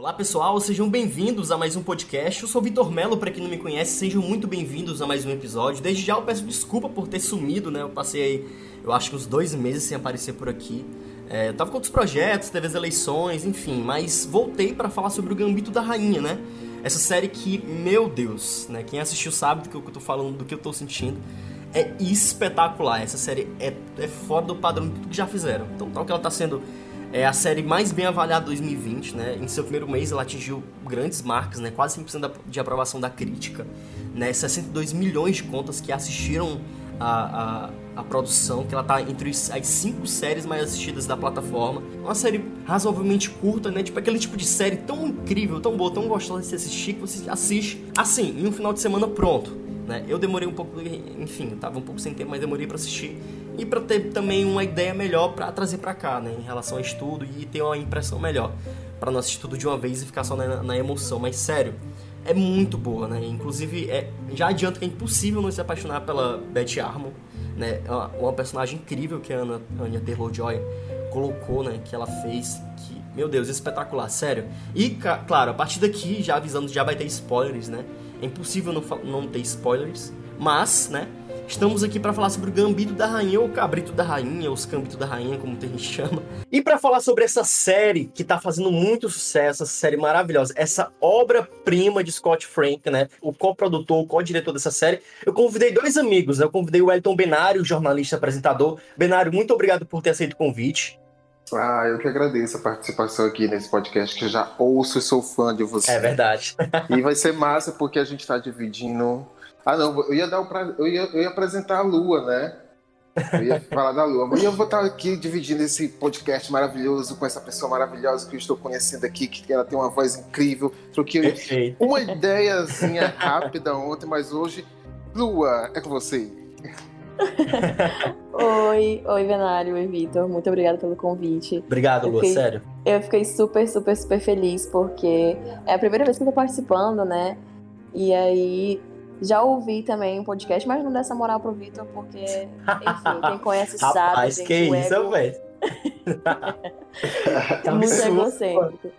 Olá pessoal, sejam bem-vindos a mais um podcast. Eu sou Vitor Melo, para quem não me conhece, sejam muito bem-vindos a mais um episódio. Desde já eu peço desculpa por ter sumido, né? Eu passei aí, eu acho que uns dois meses sem aparecer por aqui. É, eu tava com outros projetos, teve as eleições, enfim, mas voltei para falar sobre o Gambito da Rainha, né? Essa série que, meu Deus, né? Quem assistiu sabe do que eu tô falando, do que eu tô sentindo. É espetacular. Essa série é, é fora do padrão de tudo que já fizeram. Então, tal que ela tá sendo é a série mais bem avaliada de 2020, né? Em seu primeiro mês ela atingiu grandes marcas, né? Quase 100% de aprovação da crítica, né? 62 milhões de contas que assistiram a, a, a produção, que ela tá entre as cinco séries mais assistidas da plataforma. Uma série razoavelmente curta, né? Tipo aquele tipo de série tão incrível, tão boa, tão gostosa de se assistir, que você assiste assim, em um final de semana pronto. Né? Eu demorei um pouco, enfim, tava um pouco sem tempo, mas demorei para assistir e para ter também uma ideia melhor para trazer para cá, né, em relação ao estudo e ter uma impressão melhor, para não assistir tudo de uma vez e ficar só na, na emoção. Mas sério, é muito boa, né? Inclusive, é, já adianto que é impossível não se apaixonar pela Betty Armor, né? Uma, uma personagem incrível que a Anna, Anya Taylor-Joy colocou, né? Que ela fez, que, meu Deus, espetacular, sério. E, claro, a partir daqui, já avisando, já vai ter spoilers, né? É impossível não, não ter spoilers, mas, né? Estamos aqui para falar sobre o Gambito da Rainha, ou Cabrito da Rainha, ou os Cambitos da Rainha, como a gente chama. E para falar sobre essa série que tá fazendo muito sucesso, essa série maravilhosa, essa obra-prima de Scott Frank, né? O co-produtor, o co-diretor dessa série, eu convidei dois amigos, né? Eu convidei o Elton Benário, jornalista apresentador. Benário, muito obrigado por ter aceito o convite. Ah, eu que agradeço a participação aqui nesse podcast, que eu já ouço e sou fã de você. É verdade. e vai ser massa porque a gente está dividindo. Ah, não, eu ia dar o pra... eu, ia, eu ia apresentar a Lua, né? Eu ia falar da Lua. E eu vou estar aqui dividindo esse podcast maravilhoso com essa pessoa maravilhosa que eu estou conhecendo aqui, que ela tem uma voz incrível. Troquei uma ideiazinha rápida ontem, mas hoje, Lua, é com você. oi, oi, Venário, oi, Vitor. Muito obrigada pelo convite. Obrigado, Lua, fiquei, sério. Eu fiquei super, super, super feliz porque é a primeira vez que eu tô participando, né? E aí já ouvi também um podcast, mas não dá essa moral pro Vitor, porque, enfim, quem conhece sabe. Rapaz, que isso, velho. é muito egocêntrico.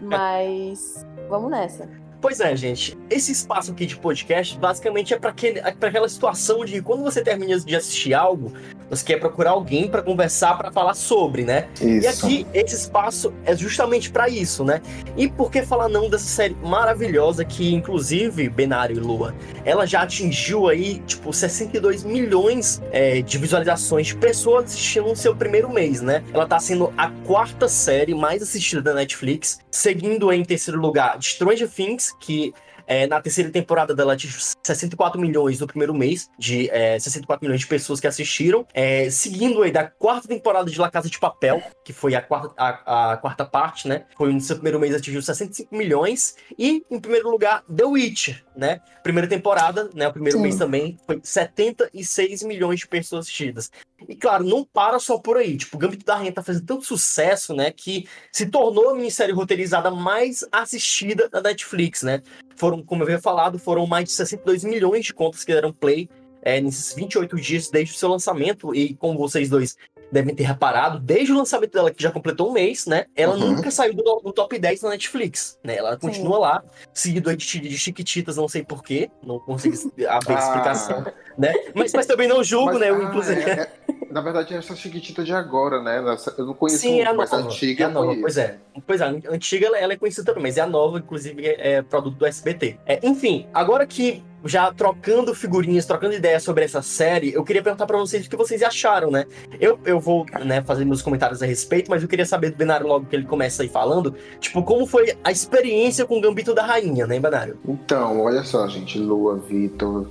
Mas vamos nessa. Pois é, gente. Esse espaço aqui de podcast basicamente é para aquela situação de quando você termina de assistir algo, você quer procurar alguém para conversar, para falar sobre, né? Isso. E aqui esse espaço é justamente para isso, né? E por que falar não dessa série maravilhosa que, inclusive, Benário e Lua, ela já atingiu aí, tipo, 62 milhões é, de visualizações de pessoas assistindo no seu primeiro mês, né? Ela tá sendo a quarta série mais assistida da Netflix, seguindo em terceiro lugar Stranger Things, que é, na terceira temporada dela atingiu 64 milhões no primeiro mês, de é, 64 milhões de pessoas que assistiram. É, seguindo aí da quarta temporada de La Casa de Papel, que foi a quarta, a, a quarta parte, né? Foi no seu primeiro mês atingiu 65 milhões. E, em primeiro lugar, The Witcher, né? Primeira temporada, né? O primeiro Sim. mês também foi 76 milhões de pessoas assistidas. E claro, não para só por aí. Tipo, o Gambito da Rainha tá fazendo tanto sucesso, né? Que se tornou a minissérie roteirizada mais assistida da Netflix, né? Foram, como eu havia falado, foram mais de 62 milhões de contas que deram play é, nesses 28 dias desde o seu lançamento. E como vocês dois devem ter reparado, desde o lançamento dela, que já completou um mês, né? Ela uhum. nunca saiu do, do, top 10 na Netflix, né? Ela continua Sim. lá, seguido de, de Chiquititas, não sei porquê, não consigo abrir ah. explicação, né? Mas, mas também não julgo, mas, né? Ah, inclusive... É, é, na verdade, é essa Chiquitita de agora, né? Eu não conheço Sim, é a nova, antiga. É a nova, pois é. Pois é, a antiga ela é conhecida também, mas é a nova, inclusive, é, é produto do SBT. É, enfim, agora que já trocando figurinhas, trocando ideias sobre essa série, eu queria perguntar para vocês o que vocês acharam, né? Eu, eu vou né, fazer meus comentários a respeito, mas eu queria saber do Benário logo que ele começa aí falando, tipo, como foi a experiência com o Gambito da Rainha, né, Benário? Então, olha só, gente, Lua, Vitor.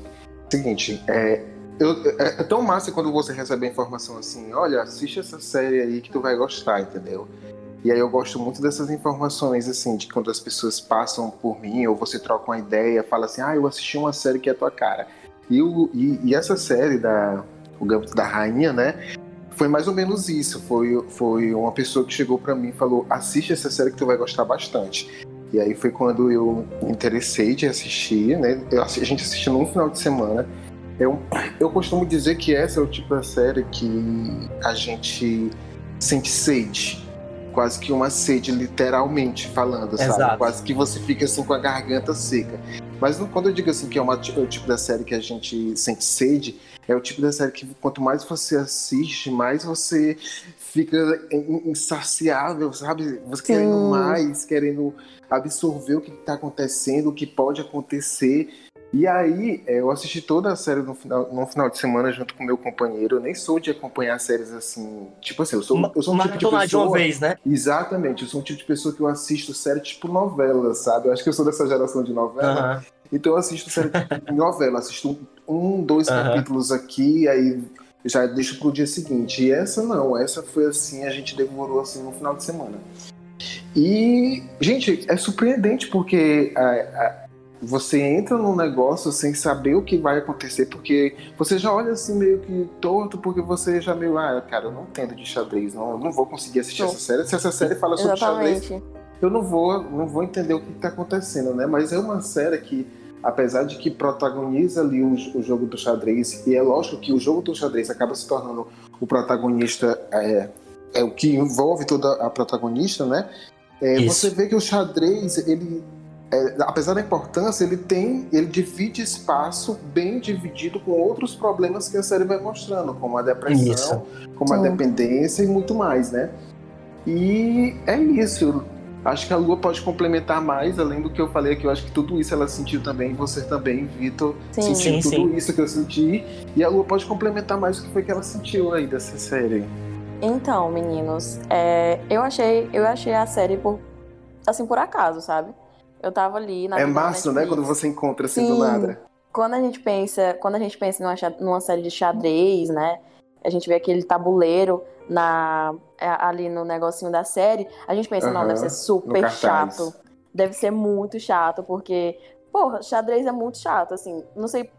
Seguinte, é, eu, é, é tão massa quando você recebe a informação assim, olha, assiste essa série aí que tu vai gostar, entendeu? E aí eu gosto muito dessas informações, assim, de quando as pessoas passam por mim, ou você troca uma ideia, fala assim, ah, eu assisti uma série que é tua cara. E, o, e, e essa série da O Gambito da Rainha, né, foi mais ou menos isso. Foi, foi uma pessoa que chegou para mim e falou, assiste essa série que tu vai gostar bastante. E aí foi quando eu me interessei de assistir, né, eu, a gente assistiu num final de semana. Eu, eu costumo dizer que essa é o tipo de série que a gente sente sede quase que uma sede, literalmente falando, sabe? Exato. Quase que você fica assim com a garganta seca. Mas quando eu digo assim que é, uma, é o tipo da série que a gente sente sede, é o tipo da série que quanto mais você assiste, mais você fica in- insaciável, sabe? Você querendo Sim. mais, querendo absorver o que está acontecendo, o que pode acontecer. E aí, é, eu assisti toda a série no final, no final de semana junto com meu companheiro. Eu nem sou de acompanhar séries assim. Tipo assim, eu sou, eu sou um tipo de Maratonar de uma pessoa. vez, né? Exatamente, eu sou um tipo de pessoa que eu assisto série tipo novela, sabe? Eu acho que eu sou dessa geração de novela. Então eu assisto série tipo novela, assisto um, dois capítulos aqui, aí já deixo pro dia seguinte. E essa não, essa foi assim, a gente devorou assim no final de semana. E, gente, é surpreendente porque a- a- você entra num negócio sem saber o que vai acontecer, porque você já olha assim meio que torto, porque você já meio, ah, cara, eu não entendo de xadrez, não, eu não vou conseguir assistir Não. essa série. Se essa série fala sobre xadrez, Exatamente. eu não vou, não vou entender o que está acontecendo, né? Mas é uma série que, apesar de que protagoniza ali o, o jogo do xadrez, e é lógico que o jogo do xadrez acaba se tornando o protagonista, é, é o que envolve toda a protagonista, né? É, você vê que o xadrez, ele, é, apesar da importância, ele tem, ele divide espaço bem dividido com outros problemas que a série vai mostrando, como a depressão, como a Sim. dependência e muito mais, né? E é isso. Acho que a Lua pode complementar mais, além do que eu falei aqui. Eu acho que tudo isso ela sentiu também, você também, Vitor, sentiu Sim, tudo sim. isso que eu senti. E a Lua pode complementar mais o que foi que ela sentiu aí dessa série. Então, meninos, é, eu achei, eu achei a série por assim por acaso, sabe? Eu tava ali na é massa, né? Quando você encontra assim Sim. do nada. Quando a gente pensa, quando a gente pensa numa, numa série de xadrez, né? A gente vê aquele tabuleiro na é, ali no negocinho da série, a gente pensa, não, Aham, deve ser super chato. Deve ser muito chato, porque, porra, xadrez é muito chato, assim, não sei,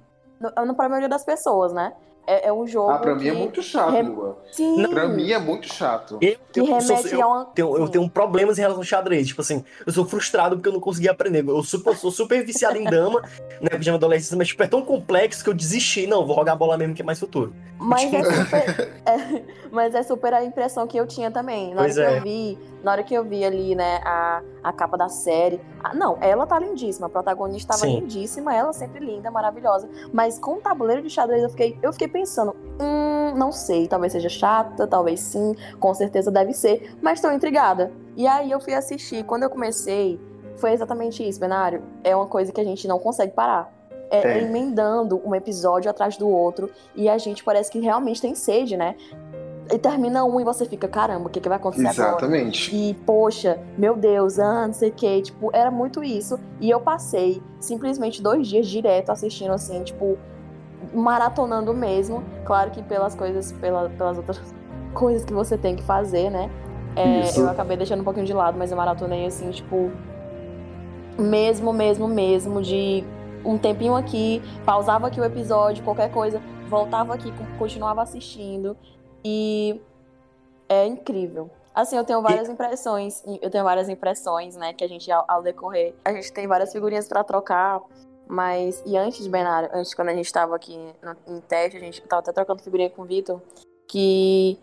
no- pra maioria das pessoas, né? É, é um jogo Ah, pra mim que, é muito chato, re- Lua. sim, Pra mim é muito chato. Eu, que eu, sou- remete eu a uma... tenho, eu tenho problemas em relação ao xadrez. Tipo assim, eu sou frustrado porque eu não consegui aprender. Eu super, sou super viciado em dama, né? Porque já na adolescência, mas tipo, é tão complexo que eu desisti. Não, vou jogar bola mesmo que é mais futuro. Mas é super. é, mas é super a impressão que eu tinha também. Na Pois hora que é. eu vi, na hora que eu vi ali, né, a, a capa da série. ah, não, ela tá lindíssima. A protagonista tava Sim. lindíssima, ela sempre linda, maravilhosa. Mas com o tabuleiro de xadrez, eu fiquei, eu fiquei pensando, hum, não sei, talvez seja chata, talvez sim, com certeza deve ser, mas tô intrigada. E aí eu fui assistir. Quando eu comecei, foi exatamente isso, Benário. É uma coisa que a gente não consegue parar. É, É. é emendando um episódio atrás do outro. E a gente parece que realmente tem sede, né? E termina um e você fica, caramba, o que, que vai acontecer agora? Exatamente. E, poxa, meu Deus, ah, não sei o que, tipo, era muito isso. E eu passei simplesmente dois dias direto assistindo, assim, tipo, maratonando mesmo. Claro que pelas coisas, pela- pelas outras coisas que você tem que fazer, né? É, eu acabei deixando um pouquinho de lado, mas eu maratonei, assim, tipo, mesmo, mesmo, mesmo, de um tempinho aqui, pausava aqui o episódio, qualquer coisa, voltava aqui, co- continuava assistindo. E é incrível. Assim, eu tenho várias impressões, eu tenho várias impressões, né, que a gente, ao, ao decorrer, a gente tem várias figurinhas pra trocar, mas, e antes, Benário, antes, quando a gente tava aqui no- em teste, a gente tava até trocando figurinha com o Vitor, que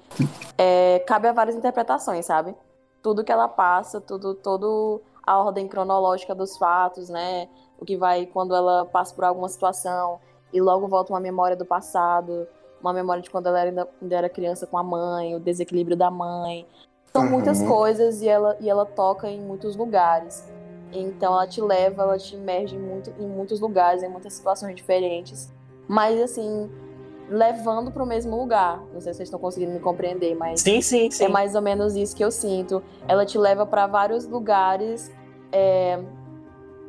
é, cabe a várias interpretações, sabe? Tudo que ela passa, tudo, todo a ordem cronológica dos fatos, né, o que vai quando ela passa por alguma situação e logo volta uma memória do passado, uma memória de quando ela ainda, ainda era criança com a mãe, o desequilíbrio da mãe. São Uhum. muitas coisas e ela, e ela toca em muitos lugares. Então ela te leva, ela te imerge em, muito, em muitos lugares, em muitas situações diferentes. Mas assim, levando para o mesmo lugar. Não sei se vocês estão conseguindo me compreender, mas Sim, sim, sim. é mais ou menos isso que eu sinto. Ela te leva para vários lugares. É,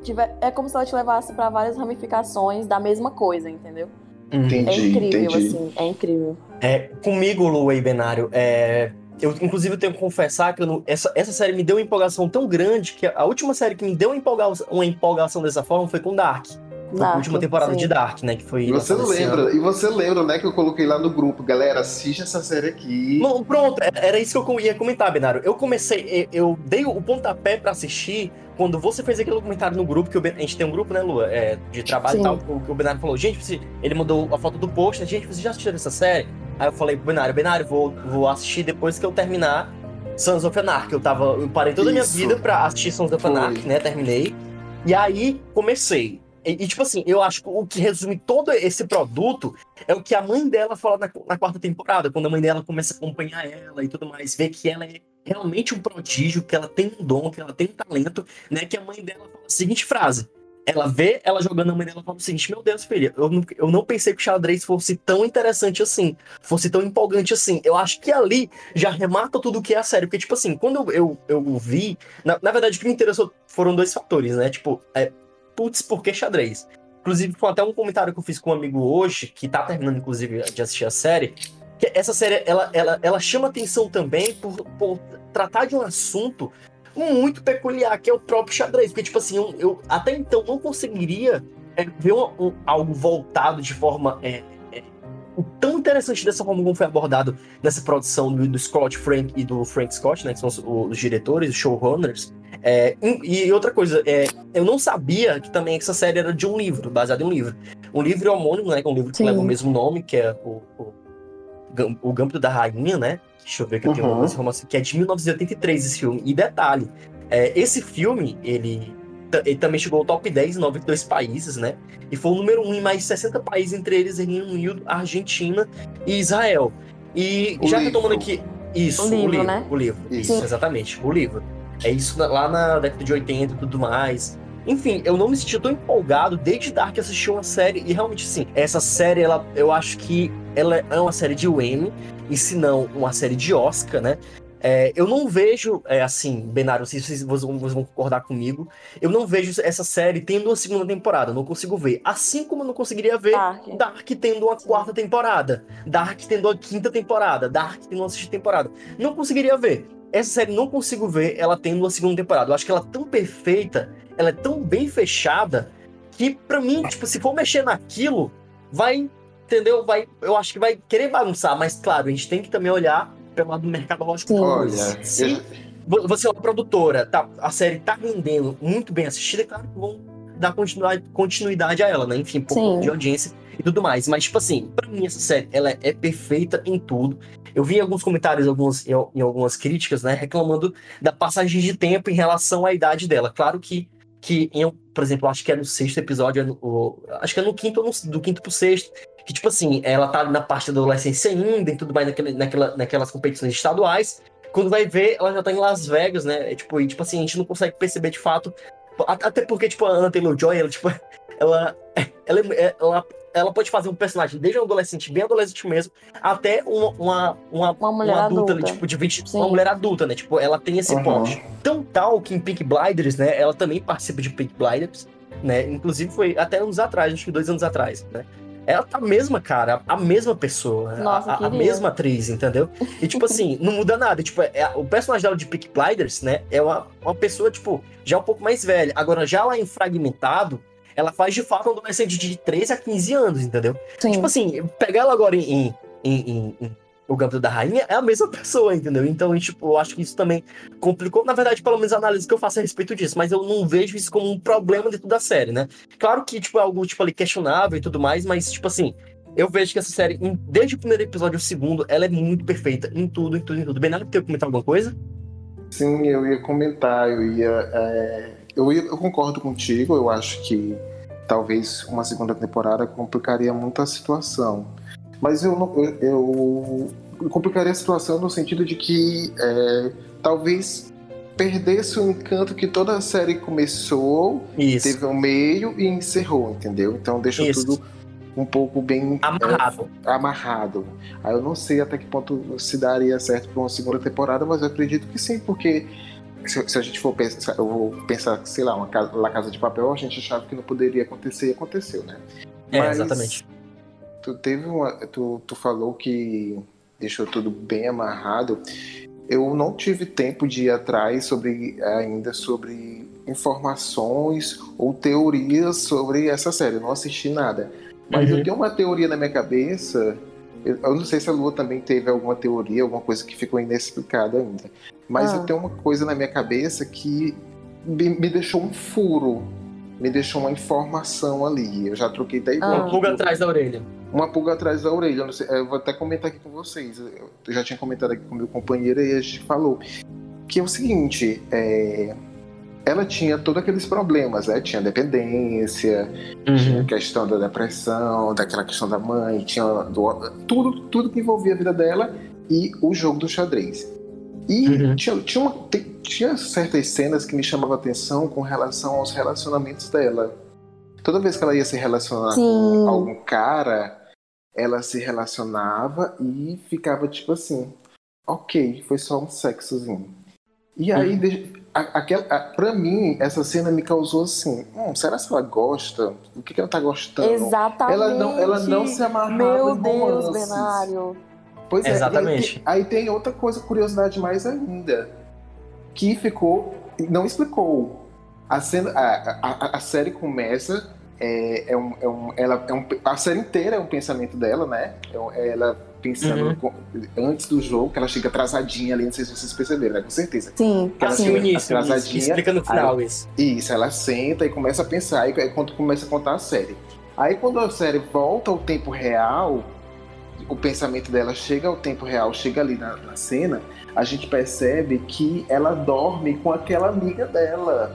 tiver- é como se ela te levasse para várias ramificações da mesma coisa, entendeu? Uhum. É Entendi, incrível, entendi. assim. É incrível. É, comigo, Lu e Benário, é, eu inclusive tenho que confessar que eu não- essa, essa série me deu uma empolgação tão grande que a última série que me deu uma empolgação, uma empolgação dessa forma foi com Dark. Dark, última temporada sim. de Dark, né? Que foi. E você lembra, e você lembra, né, que eu coloquei lá no grupo, galera, assiste essa série aqui. Não, pronto, é- era isso que eu ia comentar, Benário. Eu comecei, eu dei o pontapé pra assistir quando você fez aquele comentário no grupo, que o Ben- a gente tem um grupo, né, Lua, é, de trabalho Sim. e tal, que o- que o Benário falou, gente, você- ele mandou a foto do post, gente, vocês já assistiram essa série? Aí eu falei pro Benário, Benário, vou, vou assistir depois que eu terminar Sons of Anarchy. Eu tava. Eu parei toda a minha vida pra assistir Sons of. Anarchy, né? Terminei. E aí comecei. E, e, tipo assim, eu acho que o que resume todo esse produto é o que a mãe dela fala na, na quarta temporada, quando a mãe dela começa a acompanhar ela e tudo mais, vê que ela é realmente um prodígio, que ela tem um dom, que ela tem um talento, né? Que a mãe dela fala a seguinte frase. Ela vê ela jogando a mãe dela fala o seguinte: Meu Deus, filha, eu não, eu não pensei que o xadrez fosse tão interessante assim, fosse tão empolgante assim. Eu acho que ali já remata tudo o que é a série. Porque, tipo assim, quando eu, eu, eu vi. Na, na verdade, o que me interessou foram dois fatores, né? Tipo, é, putz, por que xadrez? Inclusive, foi até um comentário que eu fiz com um amigo hoje, que tá terminando, inclusive, de assistir a série. Que essa série, ela, ela, ela chama atenção também por, por tratar de um assunto muito peculiar, que é o próprio xadrez. Porque, tipo assim, eu, eu até então não conseguiria é, ver um, algo voltado de forma é, é, tão interessante dessa forma como foi abordado nessa produção do, do Scott Frank e do Frank Scott, né? Que são os, os diretores, os showrunners. É, e, outra coisa, é, eu não sabia que também essa série era de um livro, baseado em um livro. Um livro homônimo, né? Que é um livro que Sim. leva o mesmo nome, que é o, o, o Gâmbito da Rainha, né? Deixa eu ver que eu tenho Uhum. algumas informações, que é de 1983 esse filme. E detalhe, é, esse filme, ele, ele também chegou ao top 10 em 92 países, né? E foi o número 1 em mais de 60 países, entre eles Reino Unido, Argentina e Israel. E O já livro. retomando aqui. Isso, O o livro, livro, né? o livro. Isso, exatamente, o livro. É isso lá na década de 80 e tudo mais. Enfim, eu não me senti tão empolgado desde Dark assistir uma série. E realmente, sim, essa série, ela, eu acho que ela é uma série de Emmy, e se não, uma série de Oscar, né? É, eu não vejo, é, assim, Benário, se vocês vão, vocês vão concordar comigo, eu não vejo essa série tendo uma segunda temporada, não consigo ver. Assim como eu não conseguiria ver Dark. Dark tendo uma quarta temporada, Dark tendo uma quinta temporada, Dark tendo uma sexta temporada. Não conseguiria ver. Essa série não consigo ver ela tendo uma segunda temporada. Eu acho que ela é tão perfeita, ela é tão bem fechada, que pra mim, tipo, se for mexer naquilo, vai, entendeu? Vai, eu acho que vai querer bagunçar, mas claro, a gente tem que também olhar pelo lado do mercado lógico. Olha, se eu- vo- você é uma produtora, tá, a série tá rendendo muito bem assistida, é claro que vão dar continuidade, continuidade a ela, né? Enfim, por Sim. conta de audiência e tudo mais. Mas, tipo assim, pra mim essa série, ela é perfeita em tudo. Eu vi alguns comentários alguns, em, algumas críticas, né, reclamando da passagem de tempo em relação à idade dela. Claro que, que em, por exemplo, acho que é no sexto episódio, é acho que é no quinto ou do quinto pro sexto, que, tipo assim, ela tá na parte da adolescência ainda e tudo mais, naquele, naquela, naquelas competições estaduais. Quando vai ver, ela já tá em Las Vegas, né? E, tipo, e, tipo assim, a gente não consegue perceber de fato. Até porque, tipo, a Anna Taylor-Joy, ela, tipo, ela, ela, é- ela, ela pode fazer um personagem desde um adolescente, bem adolescente mesmo, até uma, uma, uma, Uma mulher uma adulta, adulta. ali, tipo, de 20, Sim. uma mulher adulta, né? Tipo, ela tem esse Uhum. porte. Tão tal que em Pink Blinders, né? Ela também participa de Pink Blinders, né? Inclusive foi até anos atrás, acho que dois anos atrás, né? Ela tá a mesma, cara, a mesma pessoa, Nossa, a, a- mesma atriz, entendeu? E, tipo assim, não muda nada. Tipo, é, o personagem dela de Pink Blinders, né? É uma, uma pessoa, tipo, já um pouco mais velha. Agora, já lá em Fragmentado, ela faz de fato um adolescente de 13 a 15 anos, entendeu? Sim. Tipo assim, pegar ela agora em, em, em- em O Gambito da Rainha é a mesma pessoa, entendeu? Então, tipo, eu acho que isso também complicou. Na verdade, pelo menos a análise que eu faço a respeito disso, mas eu não vejo isso como um problema dentro da série, né? Claro que, tipo, é algo, tipo, ali questionável e tudo mais, mas, tipo assim, eu vejo que essa série, desde o primeiro episódio ao segundo, ela é muito perfeita em tudo, em tudo, em tudo. Bernardo, quer comentar alguma coisa? Sim, eu ia comentar, eu ia. é, eu, eu concordo contigo, eu acho que talvez uma segunda temporada complicaria muito a situação. Mas eu, não- eu, eu- complicaria a situação no sentido de que é, talvez perdesse o encanto que toda a série começou, Isso. teve um meio e encerrou, entendeu? Então deixa Isso. tudo um pouco bem Amarrado. amarrado. Aí eu não sei até que ponto se daria certo para uma segunda temporada, mas eu acredito que sim, porque se, se a gente for pensar, eu vou pensar, sei lá, uma casa, La Casa de Papel, a gente achava que não poderia acontecer e aconteceu, né? É, Mas exatamente. Tu teve uma, tu, tu falou que deixou tudo bem amarrado. Eu não tive tempo de ir atrás sobre ainda sobre informações ou teorias sobre essa série. Eu não assisti nada. Mas Uhum. eu tenho uma teoria na minha cabeça. Eu, eu não sei se a Lua também teve alguma teoria, alguma coisa que ficou inexplicada ainda. Mas Ah. eu tenho uma coisa na minha cabeça que me, me deixou um furo. Me deixou uma informação ali. Eu já troquei daí Ah. Uma pulga atrás da orelha. uma pulga atrás da orelha. Eu, sei, eu, vou até comentar aqui com vocês. Eu já tinha comentado aqui com meu companheiro e a gente falou que é o seguinte, é, ela tinha todos aqueles problemas, né? Tinha dependência, uhum. tinha questão da depressão, daquela questão da mãe, tinha do, tudo, tudo que envolvia a vida dela e o jogo do xadrez. E uhum. tinha, tinha, uma, tinha certas cenas que me chamavam a atenção com relação aos relacionamentos dela. Toda vez que ela ia se relacionar Sim. com algum cara, ela se relacionava e ficava tipo assim, ok, foi só um sexozinho. E aí, uhum aquela, pra mim, essa cena me causou assim: hum, será que ela gosta? O que, que ela tá gostando? Exatamente. Ela não, ela não se amarrava Meu em Deus, Benário. Pois é, Exatamente. Aí, aí, tem outra coisa, curiosidade mais ainda, que ficou. Não explicou. A, cena, a, a, a série começa. É, é um, é um, ela, é um, a série inteira é um pensamento dela, né? É ela pensando uhum. com, antes do jogo, que ela chega atrasadinha ali, não sei se vocês perceberam, né? Com certeza. Sim, que ela sim. chega início, atrasadinha. Explica no final aí, isso. Isso, ela senta e começa a pensar, e quando começa a contar a série. Aí quando a série volta ao tempo real, o pensamento dela chega ao tempo real, chega ali na, na cena, a gente percebe que ela dorme com aquela amiga dela.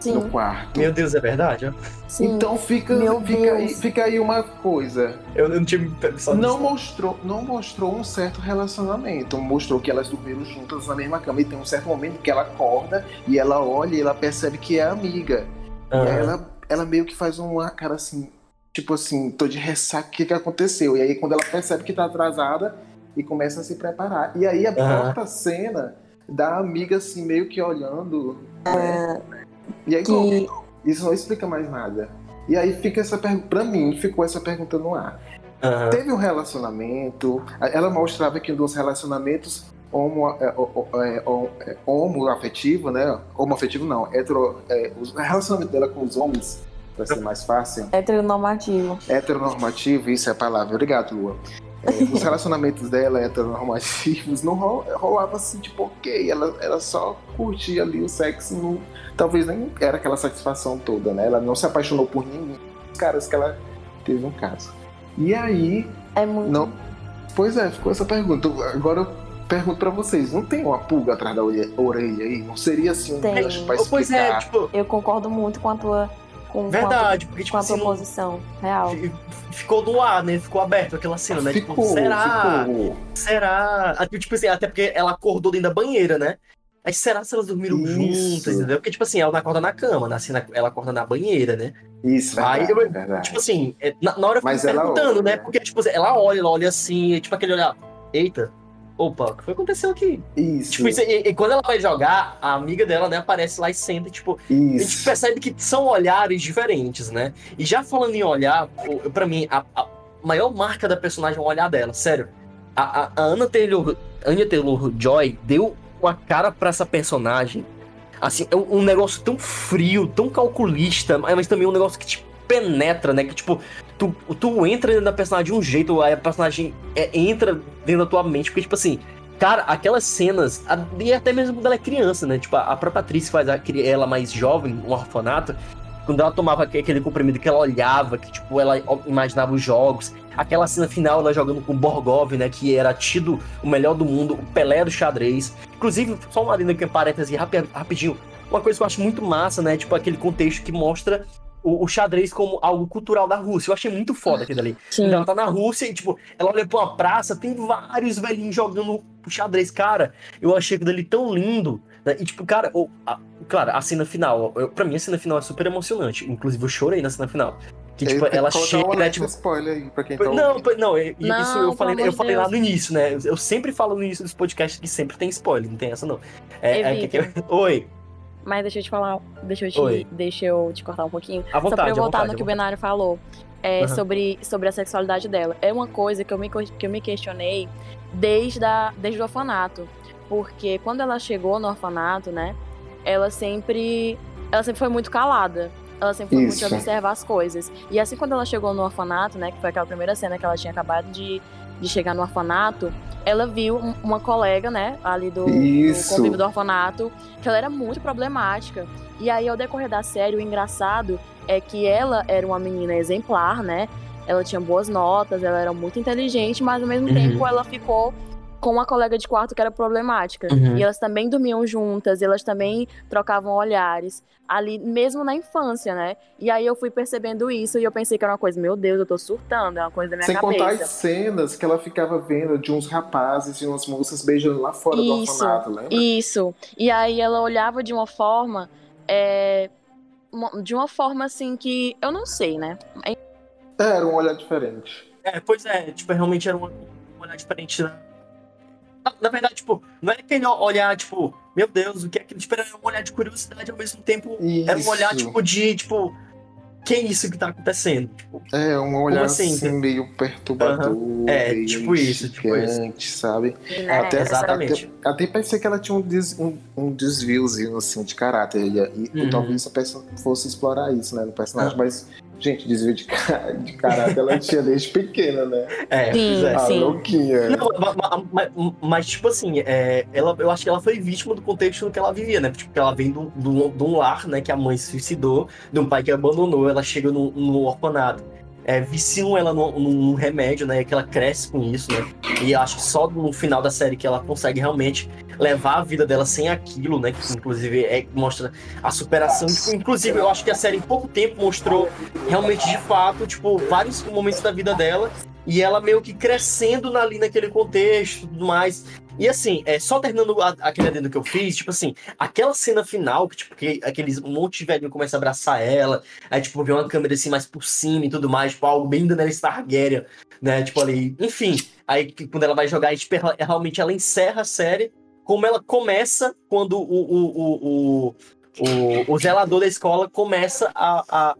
Sim. no quarto. Meu Deus, é verdade? Sim. Então fica, fica, aí, fica aí uma coisa. Eu não tinha pensado não mostrou Não mostrou um certo relacionamento. Mostrou que elas dormiram juntas na mesma cama. E tem um certo momento que ela acorda e ela olha e ela percebe que é amiga. Uhum. E aí ela, ela meio que faz uma cara assim, tipo assim, tô de ressaca, o que, que aconteceu? E aí quando ela percebe que tá atrasada e começa a se preparar. E aí a uhum. quarta cena da amiga assim, meio que olhando. Né? É e aí, que... isso não explica mais nada. E aí fica essa pergunta, pra mim, ficou essa pergunta no ar. Uhum. Teve um relacionamento, ela mostrava que dos relacionamentos homo, é, é, é, homo afetivo, né? Homo afetivo não, hetero, é, o relacionamento dela com os homens, para ser mais fácil. Heteronormativo. Heteronormativo, isso é a palavra. Obrigado, Lua. É, os relacionamentos dela heteronormativos não rolava assim, tipo, ok, ela, ela só curtia ali o sexo, não, talvez nem era aquela satisfação toda, né? Ela não se apaixonou por nenhum dos caras que ela teve um caso. E aí. É muito. Não... Pois é, ficou essa pergunta. Agora eu pergunto pra vocês: não tem uma pulga atrás da orelha aí? Não seria assim um gancho pra explicar? Pois é, tipo... Eu concordo muito com a tua com, Verdade, com porque tipo, com a assim, proposição real. Ficou no ar, né? Ficou aberto aquela cena, né? Ficou, tipo, será? Ficou. Será? Tipo assim, até porque ela acordou dentro da banheira, né? Aí será se elas dormiram Isso. juntas, entendeu? Porque, tipo assim, ela não acorda na cama, na cena, ela acorda na banheira, né? Isso, verdade, Aí, eu, verdade. tipo assim, é, na, na hora eu fico perguntando, olha. né? Porque, tipo, ela olha, ela olha assim, tipo aquele olhar, eita, opa, o que foi aconteceu aqui? Isso. Tipo, isso, e, e, quando ela vai jogar, a amiga dela, né, aparece lá e senta, tipo, isso. a gente percebe que são olhares diferentes, né? E já falando em olhar, para mim, a, a, maior marca da personagem é o olhar dela, sério. A, a, a Anna Taylor, Anya Taylor-Joy deu uma cara para essa personagem. Assim, é um, um negócio tão frio, tão calculista, mas também um negócio que te penetra, né? Que, tipo, tu, tu entra dentro da personagem de um jeito, aí a personagem é, entra dentro da tua mente, porque, tipo assim, cara, aquelas cenas, e até mesmo quando ela é criança, né? Tipo, a própria atriz faz a, ela mais jovem, um orfanato, quando ela tomava aquele comprimido que ela olhava, que, tipo, ela imaginava os jogos, aquela cena final, ela jogando com Borgov, né? Que era tido o melhor do mundo, o Pelé do xadrez. Inclusive, só uma linda que é parêntese rapidinho. Uma coisa que eu acho muito massa, né? Tipo, aquele contexto que mostra o, o, xadrez como algo cultural da Rússia. Eu achei muito foda aquilo ali. Sim. Então, ela tá na Rússia e, tipo, ela olha pra uma praça, tem vários velhinhos jogando xadrez. Cara, eu achei aquilo ali tão lindo. Né? E, tipo, cara, o, a, claro, a cena final, eu, pra mim a cena final é super emocionante. Inclusive, eu chorei na cena final. Que, tipo, ela chega, né, tipo... spoiler aí pra quem tá não, não, não, isso eu falei, eu falei lá no início, né? Eu sempre falo no início dos podcasts que sempre tem spoiler, não tem essa não. É, é que, Oi. Mas deixa eu te falar, deixa eu te, deixa eu te cortar um pouquinho. À vontade, Só pra eu voltar vontade, no que o Benário falou. É, uhum. sobre, sobre a sexualidade dela. É uma coisa que eu me, que eu me questionei desde, a, desde o orfanato. Porque quando ela chegou no orfanato, né? Ela sempre. Ela sempre foi muito calada. Ela sempre foi Isso. muito observar as coisas. E assim, quando ela chegou no orfanato, né? Que foi aquela primeira cena que ela tinha acabado de, de chegar no orfanato, ela viu uma colega, né, ali do, do convívio do orfanato, que ela era muito problemática. E aí, ao decorrer da série, o engraçado é que ela era uma menina exemplar, né? ela tinha boas notas, ela era muito inteligente, mas ao mesmo Uhum. tempo ela ficou com uma colega de quarto que era problemática. Uhum. E elas também dormiam juntas, e elas também trocavam olhares, ali mesmo na infância, né? E aí eu fui percebendo isso e eu pensei que era uma coisa, meu Deus, eu tô surtando, é uma coisa da minha Sem contar cabeça. as cenas que ela ficava vendo de uns rapazes e umas moças beijando lá fora do Isso, orfanato, lembra? Isso. E aí ela olhava de uma forma. é, uma- de uma forma assim que eu não sei, né? É, Era um olhar diferente. É, pois é, tipo, realmente era um, um olhar diferente, né? Na, na verdade, tipo, não é aquele olhar, tipo, meu Deus, o que é aquilo? Tipo, era um olhar de curiosidade ao mesmo tempo. Era um olhar, Isso. tipo, de, tipo, que é isso que tá acontecendo? Tipo, É, um olhar assim? assim, meio perturbador, É, meio tipo isso, tipo isso. sabe? Né? Até, exatamente. Até, até pensei que ela tinha um, des- um, um desviozinho assim de caráter. E, e Uhum. talvez a pessoa fosse explorar isso, né, no personagem. Ah. Mas, gente, desvio de, ca- de caráter ela tinha desde pequena, né? é, Sim, é. A sim. louquinha. Não, ma- ma- ma- mas, tipo assim, é, ela, eu acho que ela foi vítima do contexto no que ela vivia, né? Tipo, ela vem de um- de lar, né? Que a mãe se suicidou, de um pai que abandonou, ela chega num, num orfanato. É, viciam ela num, num remédio, né? Que ela cresce com isso, né? E acho que só no final da série que ela consegue realmente levar a vida dela sem aquilo, né? Que inclusive é, mostra a superação. Tipo, inclusive, eu acho que a série em pouco tempo mostrou realmente de fato, tipo, vários momentos da vida dela e ela meio que crescendo ali naquele contexto e tudo mais. E assim, é, só terminando a- aquele adendo que eu fiz, tipo assim, aquela cena final, que tipo, que aqueles monte de velhinho começa a abraçar ela, aí tipo, vê uma câmera assim mais por cima e tudo mais, tipo, algo bem Daenerys Targaryen, né, tipo ali, enfim, aí quando ela vai jogar, tipo, ela- realmente ela encerra a série, como ela começa quando o, o, o, o, o, o zelador da escola começa a, a,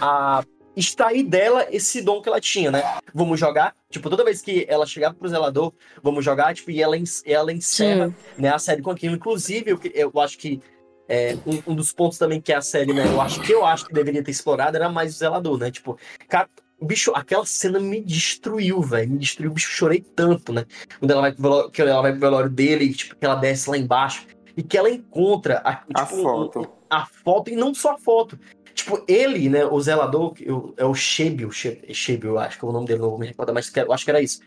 a extrair dela esse dom que ela tinha, né? Vamos jogar? Tipo, toda vez que ela chegava pro zelador, vamos jogar, tipo, e ela, ela encerra Sim. né, a série com aquilo. Inclusive, eu, que- eu acho que é, um, um dos pontos também que a série, né, eu acho que eu acho que deveria ter explorado era mais o zelador, né? Tipo, cara, bicho, aquela cena me destruiu, velho. Me destruiu, bicho, chorei tanto, né? Quando ela vai pro velório, que ela vai pro velório dele, e, tipo, que ela desce lá embaixo e que ela encontra a, tipo, A foto. a foto, e não só a foto. Tipo, ele, né, o zelador, eu- é o Shebio, Shebio, acho que é o nome dele, não me recordo, mas eu acho que era isso.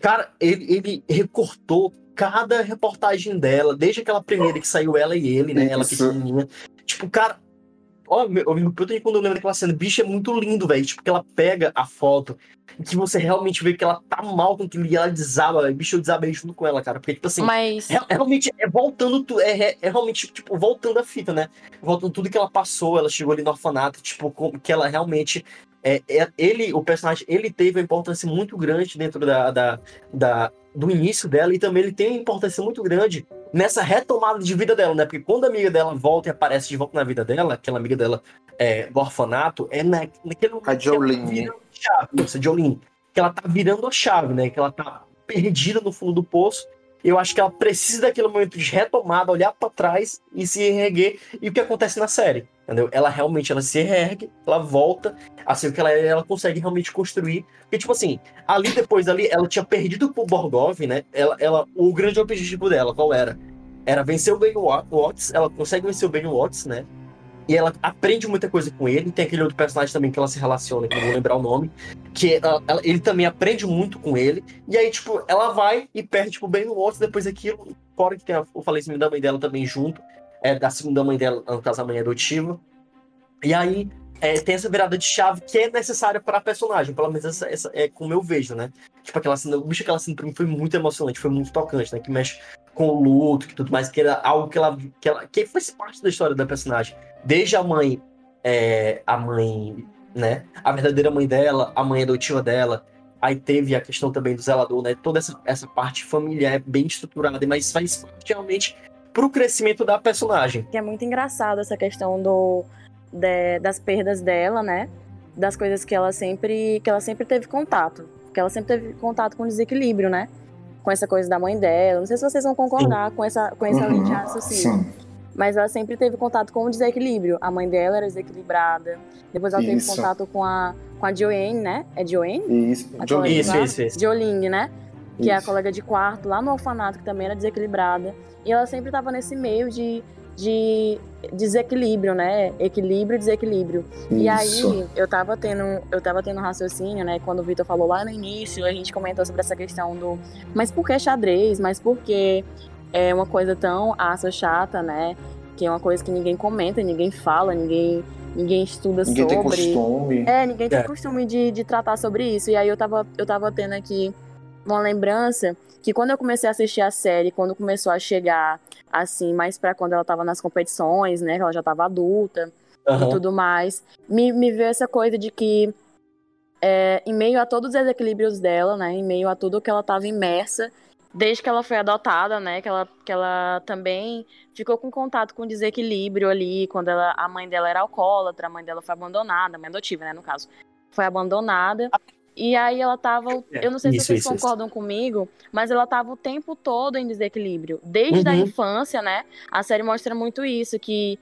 Cara, ele, ele recortou cada reportagem dela, desde aquela primeira que saiu ela e ele, né, ela pequenininha. Tipo, cara, ó, meu, eu me arrepio quando eu lembro daquela cena, bicho, é muito lindo, velho, tipo, que ela pega a foto e que você realmente vê que ela tá mal com aquilo e ela desaba, bicho, eu desabei junto com ela, cara, porque, tipo assim, Mas. Real- realmente é voltando tu, é, é, é realmente tipo voltando a fita, né? Voltando tudo que ela passou, ela chegou ali no orfanato, tipo que ela realmente é, é- ele, o personagem, ele teve uma importância muito grande dentro da, da, da- do início dela e também ele tem uma importância muito grande nessa retomada de vida dela, né? Porque quando a amiga dela volta e aparece de volta na vida dela, aquela amiga dela é, do orfanato, é na, naquele momento A tá Jolene. chave, Jolene, que ela tá virando a chave, né? Que ela tá perdida no fundo do poço eu acho que ela precisa daquele momento de retomada, olhar pra trás e se reerguer. E o que acontece na série, entendeu? Ela realmente ela se reergue, ela volta, assim que ela é, ela consegue realmente construir. Porque, tipo assim, ali depois ali, ela tinha perdido pro Borgov, né? Ela, ela, o grande objetivo dela, qual era? Era vencer o Ben Wa- Watts, ela consegue vencer o Ben Watts, né? E ela aprende muita coisa com ele. Tem aquele outro personagem também que ela se relaciona, que não vou lembrar o nome. Que ela- ela- ele também aprende muito com ele. E aí, tipo, ela vai e perde, tipo, bem no Watts depois daquilo. Fora que tem a- o falecimento da mãe dela também junto. É, da segunda mãe dela, no caso, a mãe adotiva. E aí, é, tem essa virada de chave que é necessária para personagem. Pelo menos essa, essa é como eu vejo, né? Tipo, aquela cena, o bicho, aquela cena pra mim foi muito emocionante, foi muito tocante, né? Que mexe com o luto e tudo mais, que era algo que ela, que ela. que faz parte da história da personagem. Desde a mãe. é, a mãe, né? A verdadeira mãe dela, a mãe adotiva dela. Aí teve a questão também do zelador, né? Toda essa, essa parte familiar é bem estruturada, mas faz parte realmente pro crescimento da personagem. que é muito engraçado essa questão do de- das perdas dela, né? Das coisas que ela sempre que ela sempre teve contato, que ela sempre teve contato com desequilíbrio, né? Com essa coisa da mãe dela. Não sei se vocês vão concordar com essa com essa linha de raciocínio. Sim. Mas ela sempre teve contato com o desequilíbrio. A mãe dela era desequilibrada. Depois ela teve Isso. contato com a com a Joanne, né? É Joanne? Isso, A Jolene. Isso, isso, isso. Jolene, né? Que é a Isso. colega de quarto lá no orfanato, que também era desequilibrada. E ela sempre tava nesse meio de, de desequilíbrio, né? Equilíbrio e desequilíbrio. Isso. E aí, eu tava tendo, eu tava tendo um raciocínio, né? Quando o Vitor falou lá no início, a gente comentou sobre essa questão do. Mas por que xadrez? Mas por que é uma coisa tão aça chata, né? Que é uma coisa que ninguém comenta, ninguém fala, ninguém, ninguém estuda Ninguém sobre. tem costume. É, ninguém tem É. costume de, de tratar sobre isso. E aí eu tava, eu tava tendo aqui uma lembrança que quando eu comecei a assistir a série, quando começou a chegar, assim, mais pra quando ela tava nas competições, né? Que ela já tava adulta e Aham. tudo mais, me, me veio essa coisa de que, é, em meio a todos os desequilíbrios dela, né? Em meio a tudo que ela tava imersa, desde que ela foi adotada, né? Que ela, que ela também ficou com contato com desequilíbrio ali, quando ela, a mãe dela era alcoólatra, a mãe dela foi abandonada, a mãe adotiva, né, no caso. Foi abandonada. E aí ela tava. É, Eu não sei se isso, vocês isso, isso. concordam comigo, mas ela tava o tempo todo em desequilíbrio. Desde a Uhum. infância, né? A série mostra muito isso, que,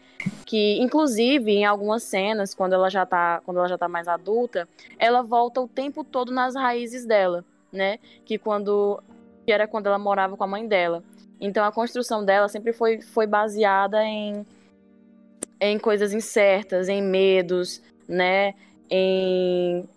que inclusive em algumas cenas, quando ela já tá, quando ela já tá mais adulta, ela volta o tempo todo nas raízes dela, né? Que quando que era quando ela morava com a mãe dela. Então a construção dela sempre foi, foi baseada em, em coisas incertas, em medos, né? Em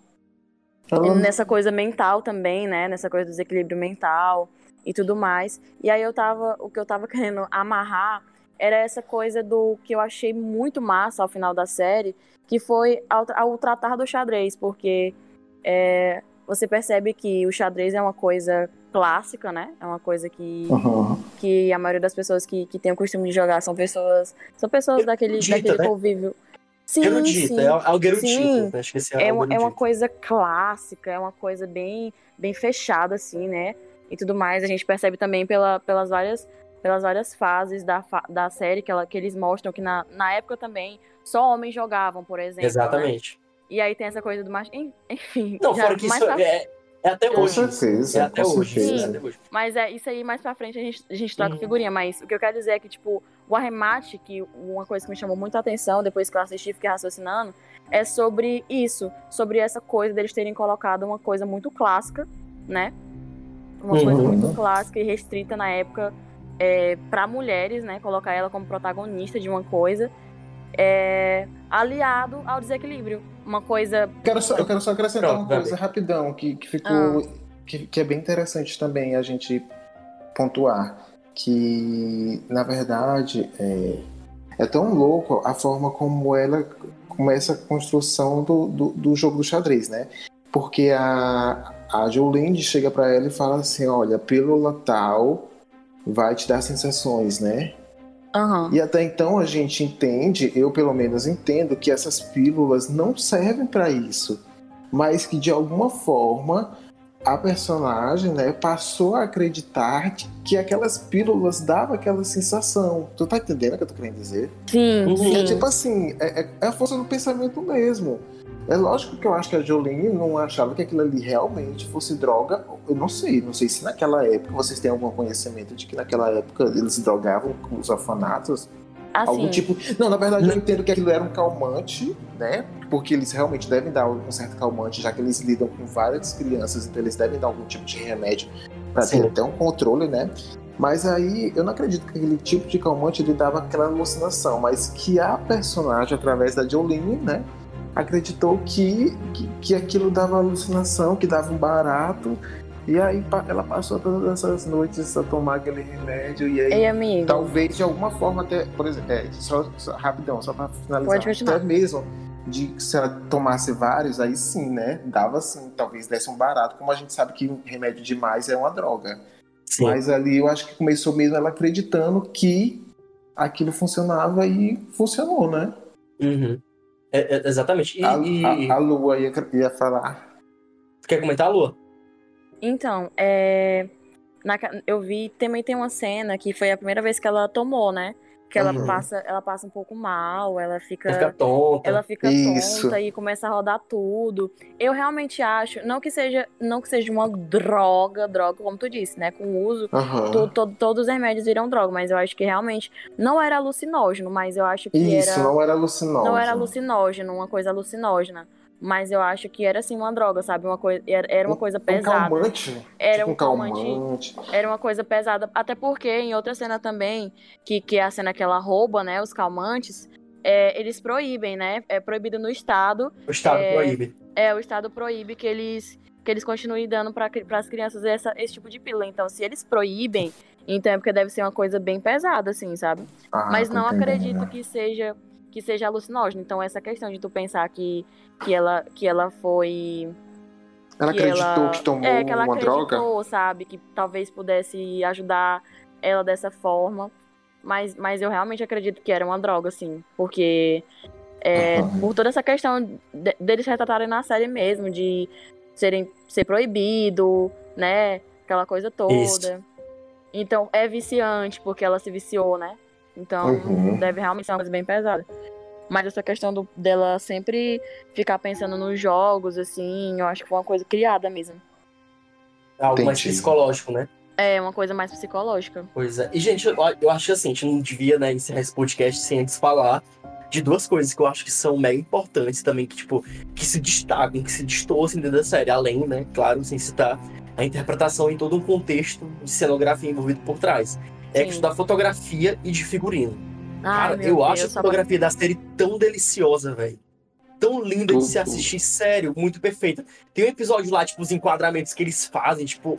nessa coisa mental também, né? Nessa coisa do desequilíbrio mental e tudo mais. E aí eu tava, o que eu tava querendo amarrar era essa coisa do que eu achei muito massa ao final da série, que foi ao, ao tratar do xadrez, porque é, você percebe que o xadrez é uma coisa clássica, né? É uma coisa que, Aham. que a maioria das pessoas que, que tem o costume de jogar são pessoas são pessoas daquele, Erudita, daquele né? convívio. Sim, Erudita, sim. é algo erudito. Sim. Acho que esse É algo uma, é uma coisa clássica, é uma coisa bem, bem fechada, assim, né? E tudo mais. A gente percebe também pela, pelas, várias, pelas várias fases da, da série que, ela, que eles mostram que na, na época também só homens jogavam, por exemplo. né? Exatamente. E aí tem essa coisa do macho. Enfim. Não, fora que isso é, é até Com hoje. certeza, É até com hoje. certeza. é até hoje. Mas é isso aí, mais pra frente a gente, a gente troca Uhum. figurinha. Mas o que eu quero dizer é que, tipo, o arremate, que uma coisa que me chamou muita atenção depois que eu assisti e fiquei raciocinando, é sobre isso, sobre essa coisa deles terem colocado uma coisa muito clássica, né? Uma coisa Uhum. muito clássica e restrita na época é, para mulheres, né? Colocar ela como protagonista de uma coisa, é, aliado ao desequilíbrio. Uma coisa. Quero só- eu quero só acrescentar Pronto, uma coisa rapidão que, que ficou. Ah. Que, que é bem interessante também a gente pontuar. Que, na verdade, é, é tão louco a forma como ela começa a construção do, do, do jogo do xadrez, né? Porque a, a Jolene chega pra ela e fala assim: olha, pílula tal vai te dar sensações, né? Aham. E até então a gente entende, eu pelo menos entendo, que essas pílulas não servem para isso, mas que de alguma forma a personagem né, passou a acreditar que- que aquelas pílulas davam aquela sensação. Tu tá entendendo o que eu tô querendo dizer? Sim, Uhum. sim. É tipo assim, é, é- é a força do pensamento mesmo. É lógico que eu acho que a Jolene não achava que aquilo ali realmente fosse droga. Eu não sei, não sei se naquela época vocês têm algum conhecimento de que naquela época eles drogavam com os orfanatos. Algum Assim, tipo. Não, na verdade eu entendo que aquilo era um calmante, né? Porque eles realmente devem dar um certo calmante, já que eles lidam com várias crianças, então eles devem dar algum tipo de remédio para ter até um controle, né? Mas aí eu não acredito que aquele tipo de calmante ele dava aquela alucinação, mas que a personagem, através da Jolene, né? Acreditou que, que, que aquilo dava alucinação, que dava um barato. E aí ela passou todas essas noites a tomar aquele remédio e aí ei, amigo. talvez de alguma forma até, por exemplo, é, só, só- rapidão, só para finalizar, Pode continuar. até mesmo de se ela tomasse vários, aí sim, né? Dava sim, talvez desse um barato, como a gente sabe que um remédio demais é uma droga. Sim. Mas ali eu acho que começou mesmo ela acreditando que aquilo funcionava e funcionou, né? Uhum. É- é- exatamente. E, A, e- a- a Lua ia, ia falar. Quer comentar, Lua? Então, é, na eu vi também tem uma cena que foi a primeira vez que ela tomou, né? Que ela Uhum. passa, ela passa um pouco mal, ela fica, Vai ficar tonta. ela fica Isso. tonta e começa a rodar tudo. Eu realmente acho, não que seja, não que seja uma droga, droga como tu disse, né? Com o uso, Aham. to- to- todos os remédios viram droga, mas eu acho que realmente não era alucinógeno, mas eu acho que Isso, era não era alucinógeno. não era alucinógeno, uma coisa alucinógena. Mas eu acho que era assim uma droga, sabe? Uma coisa, era, era uma coisa Um pesada. calmante. Era tipo um um calmante. calmante. Era uma coisa pesada. Até porque em outra cena também, que, que é a cena que ela rouba, né? Os calmantes, é, eles proíbem, né? É proibido no Estado. O Estado É, proíbe. É, o Estado proíbe que eles, que eles continuem dando para as crianças essa, esse tipo de pílula. Então, se eles proíbem, então é porque deve ser uma coisa bem pesada, assim, sabe? Ah, Mas não entendendo. acredito que seja que seja alucinógeno. Então essa questão de tu pensar que, que, ela, que ela foi Ela que acreditou ela, que tomou é, que ela uma acreditou, droga? sabe, que talvez pudesse ajudar ela dessa forma. Mas, mas eu realmente acredito que era uma droga, assim, porque é, Aham. por toda essa questão de- deles retratarem na série mesmo, de serem ser proibido, né, aquela coisa toda. Isso. Então é viciante porque ela se viciou, né? Então Uhum. deve realmente ser uma coisa bem pesada. Mas essa questão do- dela sempre ficar pensando nos jogos, assim, eu acho que foi uma coisa criada mesmo. Algo mais psicológico, né? É uma coisa mais psicológica. Pois é. E, gente, eu, eu acho assim, a gente não devia, né, encerrar esse podcast sem antes falar de duas coisas que eu acho que são mega importantes também, que, tipo, que se destacam, que se distorcem dentro da série, além, né, claro, sem citar a interpretação em todo um contexto de cenografia envolvido por trás. É a Sim. questão da fotografia e de figurino. Ai, Cara, eu Deus, acho a fotografia da série tão deliciosa, velho. Tão linda de se assistir, sério, muito perfeita. Tem um episódio lá, tipo, os enquadramentos que eles fazem, tipo,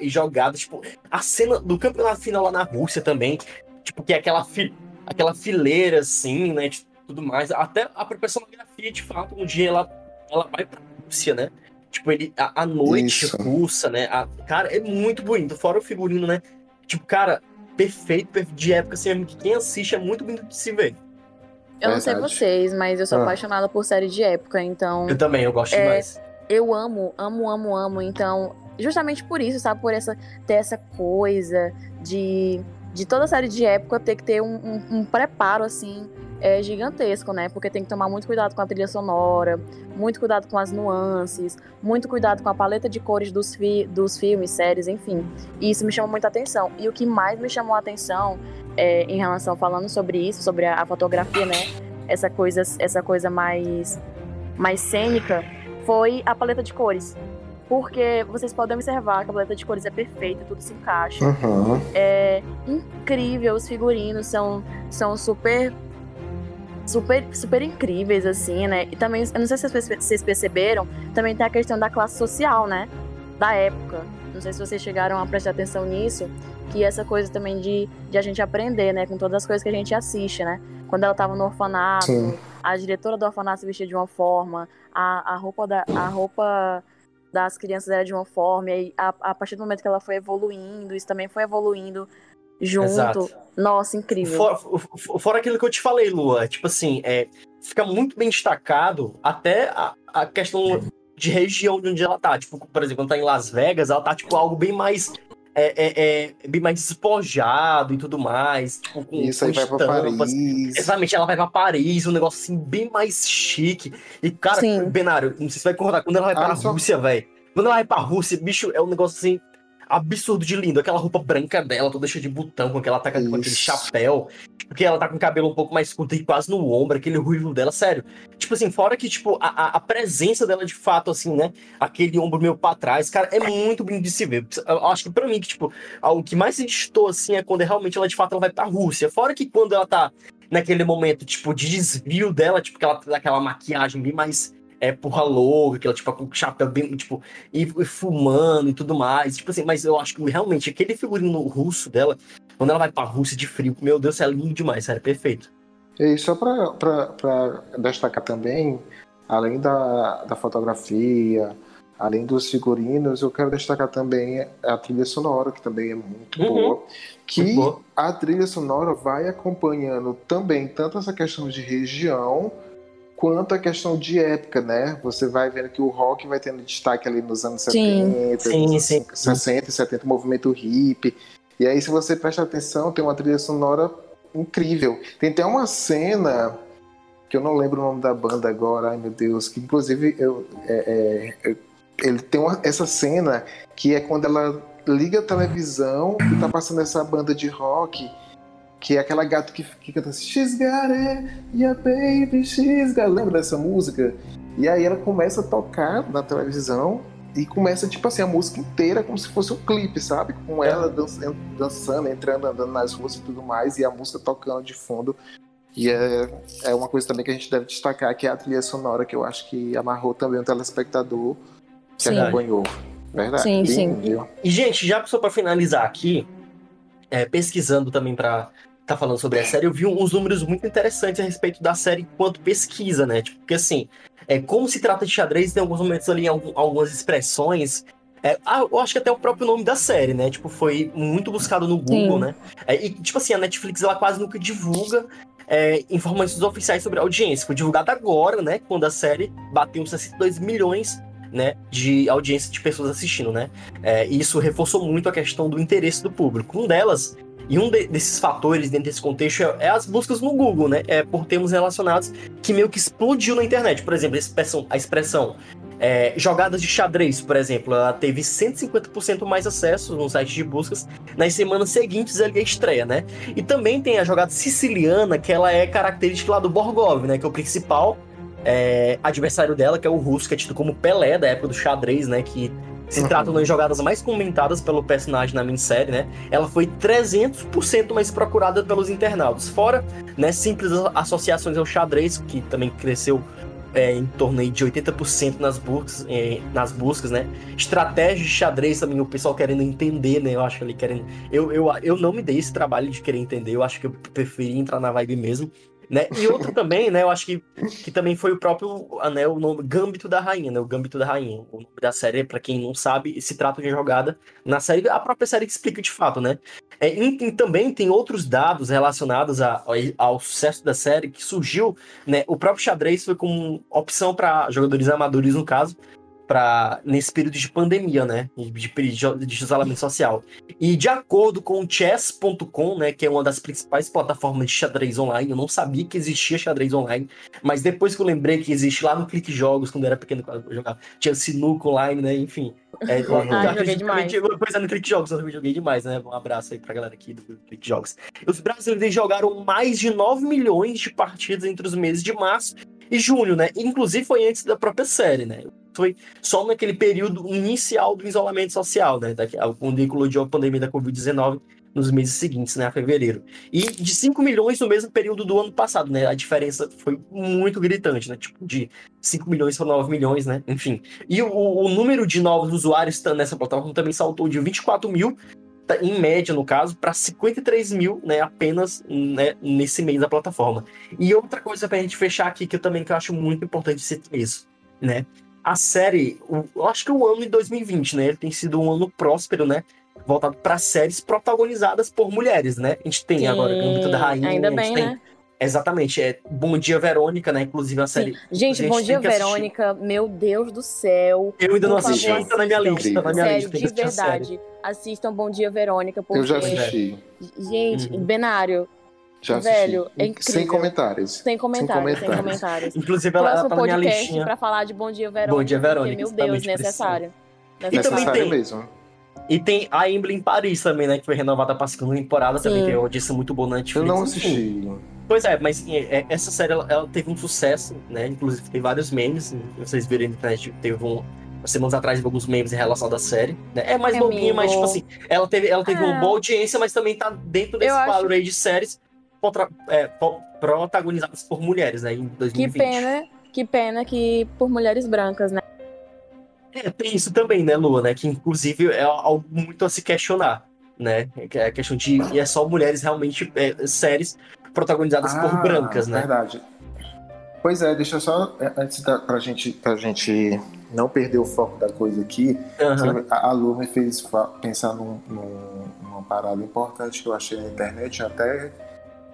e jogadas, tipo, a cena do campeonato final lá na Rússia também, tipo, que é aquela, fi, aquela fileira, assim, né, de tudo mais. Até a própria cenografia, de fato, um dia ela, ela vai pra Rússia, né? Tipo, ele, a, a noite Isso. russa, né? A, cara, é muito bonito. Fora o figurino, né? Tipo, cara, perfeito, perfeito de época, assim, que quem assiste é muito bonito de se ver. Eu não sei vocês, mas eu sou Ah. apaixonada por série de época, então Eu também, eu gosto É, demais. eu amo, amo, amo, amo. Então, justamente por isso, sabe? Por essa, ter essa coisa de, de toda série de época ter que ter um, um- um preparo, assim, é, gigantesco, né? Porque tem que tomar muito cuidado com a trilha sonora, muito cuidado com as nuances, muito cuidado com a paleta de cores dos, fi dos filmes, séries, enfim. E isso me chama muita atenção. E o que mais me chamou a atenção é, em relação, falando sobre isso, sobre a, a fotografia, né? Essa coisa, essa coisa mais, mais cênica, foi a paleta de cores. Porque vocês podem observar que a paleta de cores é perfeita, tudo se encaixa. Uhum. É incrível, os figurinos são, são super. Super, super incríveis, assim, né? E também, eu não sei se vocês perce- vocês perceberam, também tem a questão da classe social, né? Da época. Não sei se vocês chegaram a prestar atenção nisso, que essa coisa também de, de a gente aprender, né? Com todas as coisas que a gente assiste, né? Quando ela tava no orfanato, Sim. a diretora do orfanato se vestia de uma forma, a, a roupa da a roupa das crianças era de uma forma, e aí, a, a partir do momento que ela foi evoluindo, isso também foi evoluindo junto. Exato. Nossa, incrível. Fora, for- fora aquilo que eu te falei, Lua, tipo assim, é, fica muito bem destacado até a, a questão de região de onde ela tá. Tipo, por exemplo, quando tá em Las Vegas, ela tá, tipo, algo bem mais. É, é, é, bem mais despojado e tudo mais. Tipo, com, Isso aí com vai pra estampas. Paris. Exatamente, ela vai pra Paris, um negócio assim, bem mais chique. E, cara, Sim. Benário, não sei se você vai concordar, quando ela vai Ah, pra só- Rússia, velho. Quando ela vai pra Rússia, bicho, é um negócio assim, absurdo de lindo. Aquela roupa branca dela, toda cheia de botão, com aquela tá com aquele chapéu. Porque ela tá com o cabelo um pouco mais curto e quase no ombro, aquele ruivo dela, sério. Tipo assim, fora que, tipo, a, a- a presença dela de fato, assim, né? Aquele ombro meio pra trás, cara, é muito bonito de se ver. Eu acho que pra mim, que, tipo, o que mais se distou, assim, é quando realmente ela, de fato, ela vai pra Rússia. Fora que quando ela tá naquele momento, tipo, de desvio dela, tipo, que ela tá aquela maquiagem bem mais é, porra louca, que ela, tipo, com chapéu bem, tipo, e, e fumando e tudo mais. Tipo assim, mas eu acho que realmente aquele figurino russo dela, quando ela vai pra Rússia de frio, meu Deus, é lindo demais, sério, perfeito. E só para destacar também, além da, da fotografia, além dos figurinos, eu quero destacar também a trilha sonora, que também é muito Uhum. boa. Que Muito boa. a trilha sonora vai acompanhando também tanto essa questão de região quanto a questão de época, né? Você vai vendo que o rock vai tendo destaque ali nos anos Sim. 70, Sim, nos sim. 60 e 70, movimento hippie. E aí, se você presta atenção, tem uma trilha sonora incrível. Tem até uma cena que eu não lembro o nome da banda agora, ai meu Deus, que inclusive eu, é, é, ele tem uma- essa cena que é quando ela liga a televisão e tá passando essa banda de rock, que é aquela gata que, que canta assim, She's got it, yeah baby, she's got Lembra dessa música? E aí ela começa a tocar na televisão e começa, tipo assim, a música inteira como se fosse um clipe, sabe? Com ela dançando, dançando, entrando, andando nas ruas e tudo mais, e a música tocando de fundo. E é, é uma coisa também que a gente deve destacar, que é a trilha sonora, que eu acho que amarrou também o telespectador que Sim. acompanhou. Verdade? Sim, Sim, sim. viu? E, gente, já só pra finalizar aqui, é, pesquisando também pra tá falando sobre a série, eu vi uns números muito interessantes a respeito da série enquanto pesquisa, né? Tipo, porque assim, é, como se trata de xadrez, tem alguns momentos ali, algum- algumas expressões. é, ah, eu acho que até o próprio nome da série, né? Tipo, foi muito buscado no Google, Sim. né? É, e, tipo assim, a Netflix, ela quase nunca divulga é, informações oficiais sobre a audiência. Foi divulgado agora, né? Quando a série bateu uns 62 milhões, né? De audiência de pessoas assistindo, né? É, e isso reforçou muito a questão do interesse do público. Um delas, e um de- desses fatores dentro desse contexto é, é as buscas no Google, né? É por termos relacionados que meio que explodiu na internet. Por exemplo, a expressão, a expressão é, jogadas de xadrez, por exemplo, ela teve 150% mais acessos no site de buscas nas semanas seguintes à estreia, né? E também tem a jogada siciliana, que ela é característica lá do Borgov, né? Que é o principal é, adversário dela, que é o russo, que é tido como Pelé da época do xadrez, né? Que se Uhum. tratam das jogadas mais comentadas pelo personagem na minissérie, né? Ela foi 300% mais procurada pelos internautas. Fora, né, simples associações ao xadrez, que também cresceu é, em torno aí de 80% nas buscas, é, nas buscas, né? Estratégia de xadrez também, o pessoal querendo entender, né? Eu acho que ali querendo. Eu, eu, eu não me dei esse trabalho de querer entender, eu acho que eu preferi entrar na vibe mesmo. Né? E outro também, né? Eu acho que, que também foi o próprio né, o nome Gambito da Rainha, né? O Gambito da Rainha. O nome da série, pra quem não sabe, se trata de jogada na série, a própria série que explica de fato, né? É, e, e também tem outros dados relacionados a- ao, ao sucesso da série que surgiu, né? O próprio xadrez foi como opção para jogadores amadores, no caso, para nesse período de pandemia, né? De, período de isolamento social. E de acordo com o chess.com, né, que é uma das principais plataformas de xadrez online, eu não sabia que existia xadrez online, mas depois que eu lembrei que existe lá no Clique Jogos, quando eu era pequeno, quando eu jogava, tinha sinuca online, né, enfim. É, eu, Ah, eu joguei demais. eu- Pois é, no Clique Jogos, eu joguei demais, né? Um abraço aí pra galera aqui do Clique Jogos. Os brasileiros jogaram mais de 9 milhões de partidas entre os meses de março e junho, né? Inclusive foi antes da própria série, né? Foi só naquele período inicial do isolamento social, né? Quando eclodiu a pandemia da Covid-19 nos meses seguintes, né? A fevereiro. E de 5 milhões no mesmo período do ano passado, né? A diferença foi muito gritante, né? Tipo, de 5 milhões para 9 milhões, né? Enfim. E o, o número de novos usuários tá nessa plataforma também saltou de 24 mil, tá, em média, no caso, para 53 mil, né? Apenas né, nesse mês da plataforma. E outra coisa pra gente fechar aqui, que eu também que eu acho muito importante citar isso, né? A série, o- eu acho que o ano de 2020, né? Ele tem sido um ano próspero, né? Voltado para séries protagonizadas por mulheres, né? A gente tem agora Gambito da Rainha, Ainda a gente bem, tem né? Exatamente, é Bom Dia Verônica, né? Inclusive a série. Gente, a gente Bom Dia assistir. Verônica, meu Deus do céu. Eu ainda não assisti, tá na minha lista, tá na minha Sério, lista. de verdade. Assistam Bom Dia Verônica, porque. Eu já assisti. Gente, Uhum. Benário, Já assisti. Velho, é incrível. Sem comentários. sem comentários, sem comentários. comentários. Inclusive, ela, ela Próximo tá na minha podcast listinha. pra falar de Bom Dia Verônica. Bom Dia, Verônica, Porque, meu Deus, exatamente, necessário. E também Necessário. tem- mesmo. E tem a Emblem Paris também, né? Que foi renovada pra segunda temporada. Também Sim. tem uma audiência muito boa na Netflix. Eu não enfim. assisti. Pois é, mas é, é, essa série ela, ela teve um sucesso, né? Inclusive tem vários memes. Vocês viram na internet, teve um. Semanas atrás alguns memes em relação da série. Né? É mais É bobinha, mas tipo assim, ela teve, ela teve uma Ah. boa audiência, mas também tá dentro desse Eu acho- quadro aí de séries contra- é, po- protagonizadas por mulheres, né? Em Que 2020. pena, que pena que por mulheres brancas, né? É, tem isso também, né, Lua, né? Que inclusive é algo muito a se questionar, né? Que é a questão de e é só mulheres realmente é, séries protagonizadas por brancas, né? Ah, Verdade. Pois é, deixa eu só, é, antes da, pra, gente, pra gente não perder o foco da coisa aqui, Aham. a, a Lu me fez pensar num, num- numa parada importante que eu achei na internet, até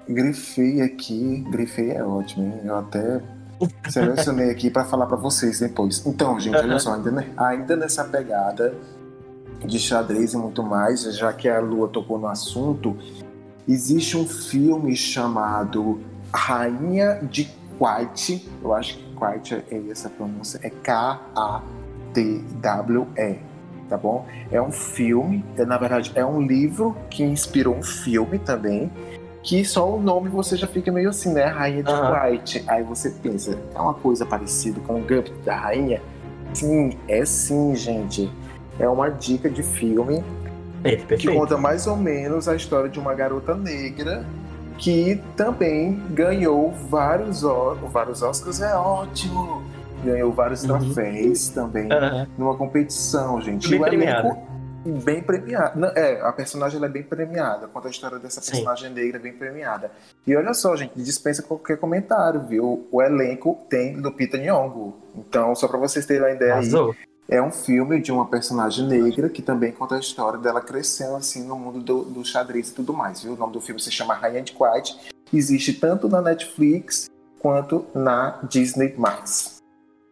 grifei aqui, grifei é ótimo, hein? eu até selecionei aqui pra falar pra vocês depois. Então, gente, olha só, ainda, ainda nessa pegada de xadrez e muito mais, já que a Lua tocou no assunto, existe um filme chamado Rainha de Quite, eu acho que Quite é essa pronúncia, é K-A-T-W-E, tá bom? É um filme, é, na verdade é um livro que inspirou um filme também, que só o nome você já fica meio assim, né? Rainha de Aham. White. Aí você pensa, é uma coisa parecida com o Gambito da Rainha? Sim, é sim, gente. É uma dica de filme É, que perfeito. conta mais ou menos a história de uma garota negra que também ganhou vários, vários Oscars, é ótimo! Ganhou vários Uhum. troféus também Aham. numa competição, gente. Bem o elenco Bem premiada. É, a personagem é bem premiada. Conta a história dessa Sim. personagem negra bem premiada. E olha só, gente, dispensa qualquer comentário, viu? O elenco tem Lupita Nyong'o. Então, só pra vocês terem uma ideia aí, Arrasou. é um filme de uma personagem negra que também conta a história dela crescendo assim no mundo do, do xadrez e tudo mais, viu? O nome do filme se chama Rainha de White. Existe tanto na Netflix quanto na Disney+.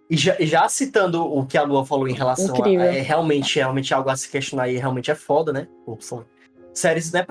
E já, e já citando o que a Lua falou em relação a Incrível. é, realmente, realmente algo a se questionar e realmente é foda, né? São séries né,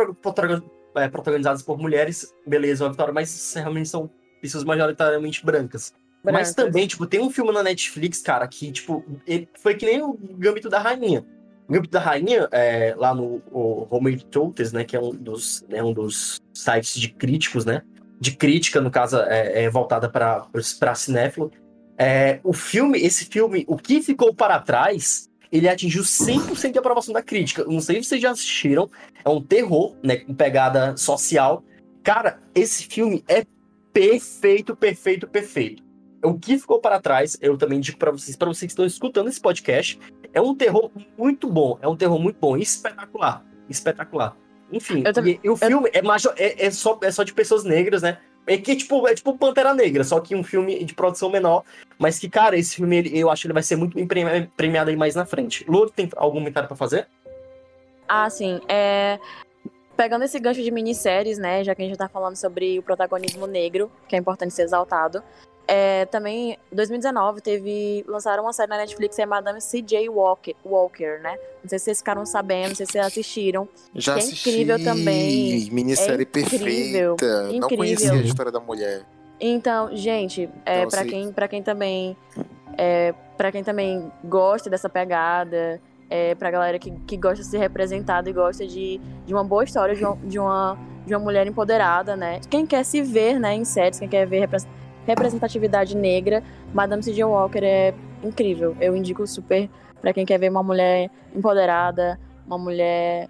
é, protagonizadas por mulheres, beleza, uma vitória, mas realmente são pessoas majoritariamente brancas. Mas Brancas. também, tipo, tem um filme na Netflix, cara, que, tipo, ele foi que nem o Gambito da Rainha. O Gambito da Rainha, é, lá no o Roman Totes, né, que é um dos, né, um dos sites de críticos, né, de crítica, no caso, é, é voltada para cinéfilo. É, o filme, esse filme, o que ficou para trás, ele atingiu 100% de aprovação da crítica. Não sei se vocês já assistiram, é um terror, né, com pegada social. Cara, esse filme é perfeito, perfeito, perfeito. O que ficou para trás, eu também digo para vocês, para vocês que estão escutando esse podcast, é um terror muito bom, é um terror muito bom, espetacular, espetacular. Enfim, e, e o filme é, major, é, é só, é só de pessoas negras, né? É que tipo, é tipo Pantera Negra, só que um filme de produção menor, mas que, cara, esse filme ele- eu acho que ele vai ser muito premiado aí mais na frente. Lu, tem algum comentário para fazer? Ah, sim. É... Pegando esse gancho de minisséries, né? Já que a gente tá falando sobre o protagonismo negro, que é importante ser exaltado. É, também, em 2019, teve. Lançaram uma série na Netflix, é Madame C.J. Walker, Walker, né? Não sei se vocês ficaram sabendo, não sei se vocês assistiram. Já Que é assisti. incrível também. Minissérie É incrível, perfeita. Não incrível. conhecia a história da mulher. Então, gente, é, Então, para quem, pra quem também. É, para quem também gosta dessa pegada, é, pra galera que, que gosta de ser representada e gosta de, de uma boa história de uma, de, uma, de uma mulher empoderada, né? Quem quer se ver né, em séries, quem quer ver repres- representatividade negra, Madame C.J. Walker é incrível. Eu indico super pra quem quer ver uma mulher empoderada, uma mulher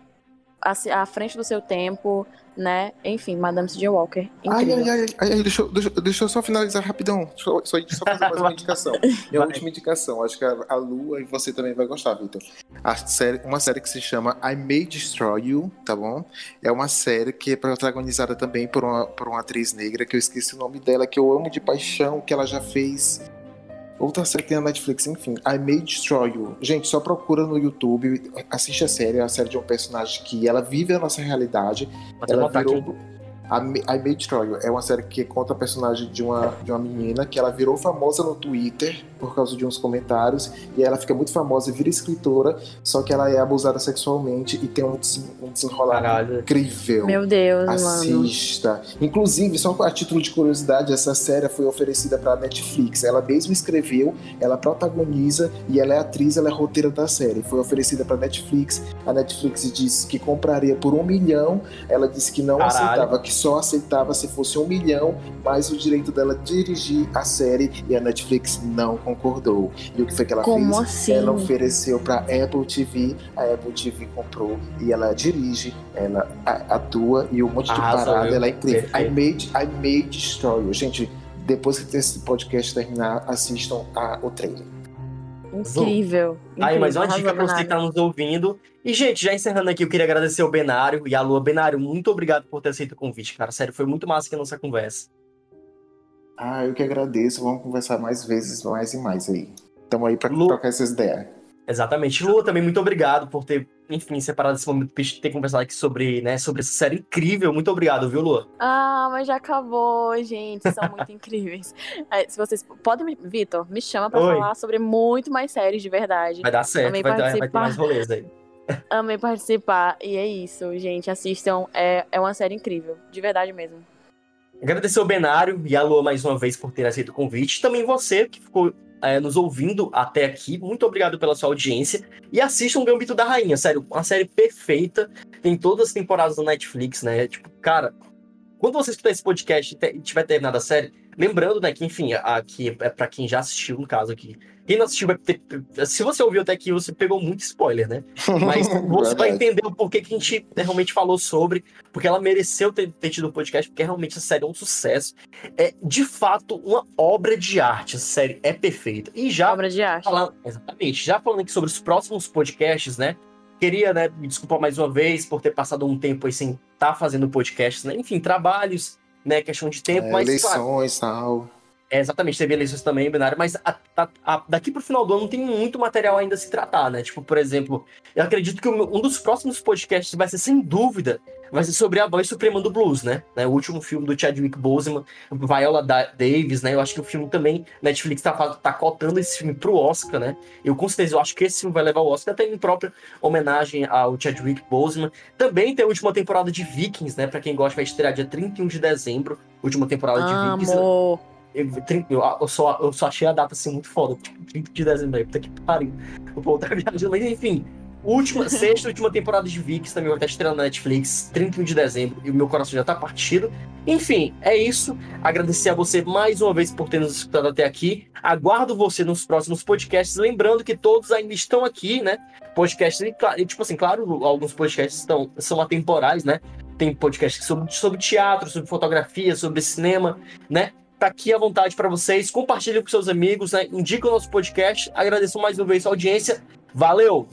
à, à frente do seu tempo, né? Enfim, Madame C.J. Walker, Ai, incrível. ai, ai, ai, ai, deixa, eu- deixa, deixa eu só finalizar rapidão. Deixa eu só, só fazer mais uma indicação. Minha Vai. última indicação. Acho que a, a Lua e você também vai gostar, Vitor. A série, uma série que se chama I May Destroy You, tá bom? É uma série que é protagonizada também por uma, por uma atriz negra, que eu esqueci o nome dela, que eu amo de paixão, que ela já fez. Outra série que tem na Netflix, enfim. I May Destroy You. Gente, só procura no YouTube, assiste a série. É a série de um personagem que ela vive a nossa realidade. Até Ela virou. A I May Destroy You é uma série que conta a personagem de uma, de uma menina que ela virou famosa no Twitter por causa de uns comentários e ela fica muito famosa e vira escritora, só que ela é abusada sexualmente e tem um, des- um desenrolar Caralho. incrível. Meu Deus, mano. Assista. Inclusive, só a título de curiosidade, essa série foi oferecida para Netflix. Ela mesma escreveu, ela protagoniza e ela é atriz, ela é roteira da série. Foi oferecida para Netflix. A Netflix disse que compraria por um milhão. Ela disse que não Caralho. aceitava, que só aceitava se fosse um milhão, mas o direito dela dirigir a série e a Netflix não concordou. E o que foi que ela Como fez? assim? Ela ofereceu para Apple TV, a Apple TV comprou e ela dirige, ela atua e um monte de Arrasou, parada, viu? ela é incrível. I made, I made Destroy You. Gente, depois que esse podcast terminar, assistam a, o trailer. Incrível. Aí, mais uma dica pra você que arrasou, tá nos ouvindo. E, gente, já encerrando aqui, eu queria agradecer ao Benário e a Lua. Benário, muito obrigado por ter aceito o convite, cara. Sério, foi muito massa aqui a nossa conversa. Ah, eu que agradeço. Vamos conversar mais vezes, mais e mais aí. Estamos aí para Lu- trocar essas ideias. Exatamente. Lua, também muito obrigado por ter, enfim, separado esse momento pra gente ter conversado aqui sobre, né, sobre essa série incrível. Muito obrigado, viu, Lua? Ah, mas já acabou, gente. São muito incríveis. É, se vocês podem, me- Vitor, me chama pra Oi. falar sobre muito mais séries de verdade. Vai dar certo, Também vai, dar, vai ter participar. mais rolês aí. Amei participar. E é isso, gente. Assistam. É, é uma série incrível. De verdade mesmo. Agradecer ao Benário e a Lua mais uma vez por ter aceito o convite. Também você que ficou é, nos ouvindo até aqui. Muito obrigado pela sua audiência. E assistam o Gambito da Rainha, sério, uma série perfeita. Tem todas as temporadas do Netflix, né? Tipo, cara, quando você escutar esse podcast e tiver terminado a série, lembrando, né, que, enfim, aqui é para quem já assistiu, no caso aqui. Quem não assistiu vai ter. Se você ouviu até aqui, você pegou muito spoiler, né? Mas você vai entender o porquê que a gente realmente falou sobre, porque ela mereceu ter, ter tido o um podcast, porque realmente a série é um sucesso. É, de fato, uma obra de arte. A série é perfeita. E já. Obra de arte. Falando, exatamente. Já falando aqui sobre os próximos podcasts, né? Queria, né, me desculpar mais uma vez por ter passado um tempo aí sem estar tá fazendo podcasts, né? Enfim, trabalhos, né? Questão de tempo, é, mas. Eleições, claro, tal. É, exatamente, teve eleições também, binário, mas a, a, a, daqui pro final do ano tem muito material ainda a se tratar, né? Tipo, por exemplo, eu acredito que um dos próximos podcasts vai ser, sem dúvida, vai ser sobre a voz suprema do blues, né? O último filme do Chadwick Boseman, Viola Davis, né? Eu acho que o filme também, Netflix tá, tá cotando esse filme pro Oscar, né? Eu com certeza eu acho que esse filme vai levar o Oscar, até em própria homenagem ao Chadwick Boseman. Também tem a última temporada de Vikings, né? Pra quem gosta, vai estrear dia 31 de dezembro, última temporada de Vikings. Amor. Eu, eu, eu, só, eu só achei a data assim muito foda. Tipo, 30 de dezembro puta que pariu. O povo tá viajando, mas enfim. Última, sexta última temporada de Vikings também vai estar estreando na Netflix, 31 de dezembro, e o meu coração já tá partido. Enfim, é isso. Agradecer a você mais uma vez por ter nos escutado até aqui. Aguardo você nos próximos podcasts. Lembrando que todos ainda estão aqui, né? Podcasts, e, tipo assim, claro, alguns podcasts estão, são atemporais, né? Tem podcasts sobre, sobre teatro, sobre fotografia, sobre cinema, né? tá aqui à vontade para vocês. Compartilhe com seus amigos, né? indica o nosso podcast. Agradeço mais uma vez a audiência. Valeu!